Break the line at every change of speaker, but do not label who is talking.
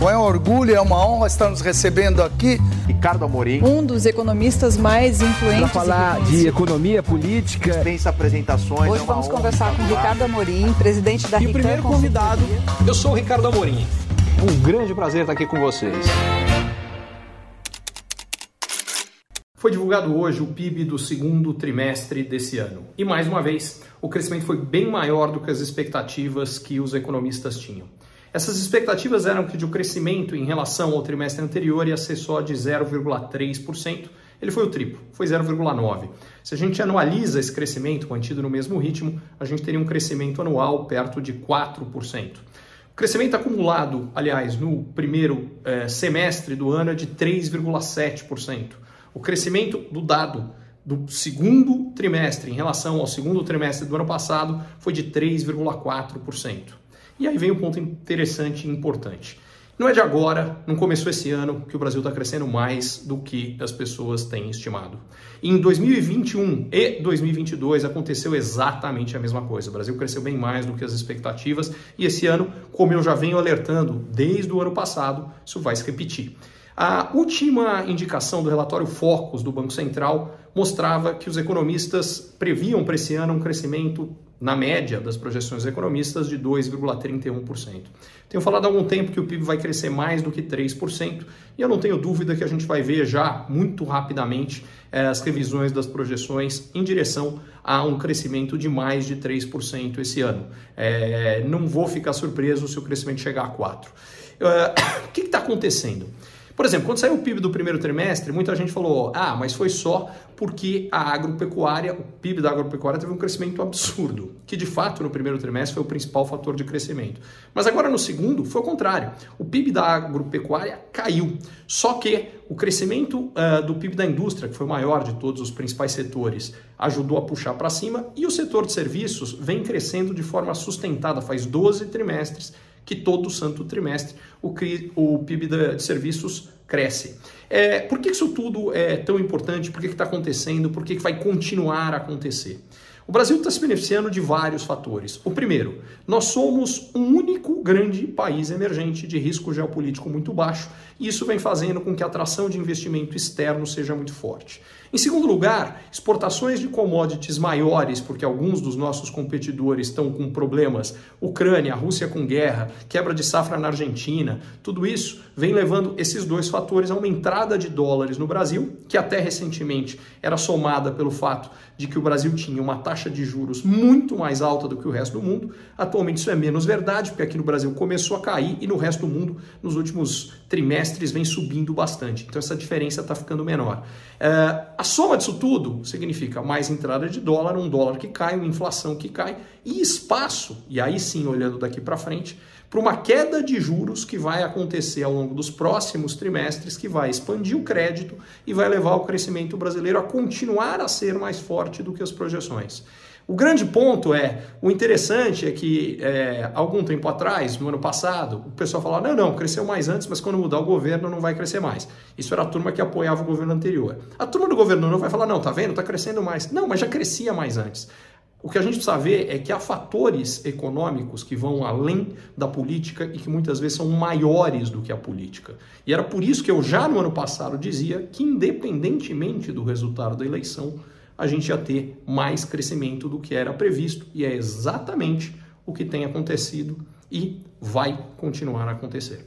Bom, é um orgulho, é uma honra estar nos recebendo aqui.
Ricardo Amorim.
Um dos economistas mais influentes.
Para falar de economia política.
Dispensa apresentações.
Hoje é vamos conversar com Ricardo Amorim, presidente da
E o primeiro convidado, eu sou o Ricardo Amorim. Um grande prazer estar aqui com vocês. Foi divulgado hoje o PIB do segundo trimestre desse ano. E mais uma vez, o crescimento foi bem maior do que as expectativas que os economistas tinham. Essas expectativas eram que de um crescimento em relação ao trimestre anterior ia ser só de 0,3%. Ele foi o triplo, foi 0,9%. Se a gente anualiza esse crescimento mantido no mesmo ritmo, a gente teria um crescimento anual perto de 4%. O crescimento acumulado, aliás, no primeiro eh, semestre do ano é de 3,7%. O crescimento do dado do segundo trimestre em relação ao segundo trimestre do ano passado foi de 3,4%. E aí vem um ponto interessante e importante. Não é de agora, não começou esse ano, que o Brasil está crescendo mais do que as pessoas têm estimado. Em 2021 e 2022 aconteceu exatamente a mesma coisa. O Brasil cresceu bem mais do que as expectativas e esse ano, como eu já venho alertando desde o ano passado, isso vai se repetir. A última indicação do relatório Focus do Banco Central mostrava que os economistas previam para esse ano um crescimento na média das projeções economistas de 2,31%. Tenho falado há algum tempo que o PIB vai crescer mais do que 3%, e eu não tenho dúvida que a gente vai ver já muito rapidamente eh, as revisões das projeções em direção a um crescimento de mais de 3% esse ano. Eh, não vou ficar surpreso se o crescimento chegar a 4%. Eh, o que está acontecendo? Por exemplo, quando saiu o PIB do primeiro trimestre, muita gente falou: ah, mas foi só porque a agropecuária, o PIB da agropecuária teve um crescimento absurdo, que de fato no primeiro trimestre foi o principal fator de crescimento. Mas agora no segundo foi o contrário. O PIB da agropecuária caiu. Só que o crescimento uh, do PIB da indústria, que foi o maior de todos os principais setores, ajudou a puxar para cima e o setor de serviços vem crescendo de forma sustentada faz 12 trimestres que todo santo trimestre o, o PIB de serviços cresce. É, por que isso tudo é tão importante? Por que está acontecendo? Por que, que vai continuar a acontecer? O Brasil está se beneficiando de vários fatores. O primeiro, nós somos um único grande país emergente de risco geopolítico muito baixo e isso vem fazendo com que a atração de investimento externo seja muito forte. Em segundo lugar, exportações de commodities maiores, porque alguns dos nossos competidores estão com problemas, Ucrânia, Rússia com guerra, quebra de safra na Argentina, tudo isso vem levando esses dois fatores a uma entrada de dólares no Brasil, que até recentemente era somada pelo fato de que o Brasil tinha uma taxa de juros muito mais alta do que o resto do mundo. Atualmente isso é menos verdade, porque aqui no Brasil começou a cair e no resto do mundo, nos últimos trimestres, vem subindo bastante. Então essa diferença está ficando menor. Uh, a soma disso tudo significa mais entrada de dólar, um dólar que cai, uma inflação que cai e espaço, e aí sim, olhando daqui para frente, para uma queda de juros que vai acontecer ao longo dos próximos trimestres, que vai expandir o crédito e vai levar o crescimento brasileiro a continuar a ser mais forte do que as projeções. O grande ponto é, o interessante é que é, algum tempo atrás, no ano passado, o pessoal falava, não, não, cresceu mais antes, mas quando mudar o governo não vai crescer mais. Isso era a turma que apoiava o governo anterior. A turma do governo não vai falar, não, tá vendo, tá crescendo mais. Não, mas já crescia mais antes. O que a gente precisa ver é que há fatores econômicos que vão além da política e que muitas vezes são maiores do que a política. E era por isso que eu já no ano passado dizia que, independentemente do resultado da eleição, a gente ia ter mais crescimento do que era previsto, e é exatamente o que tem acontecido e vai continuar a acontecer.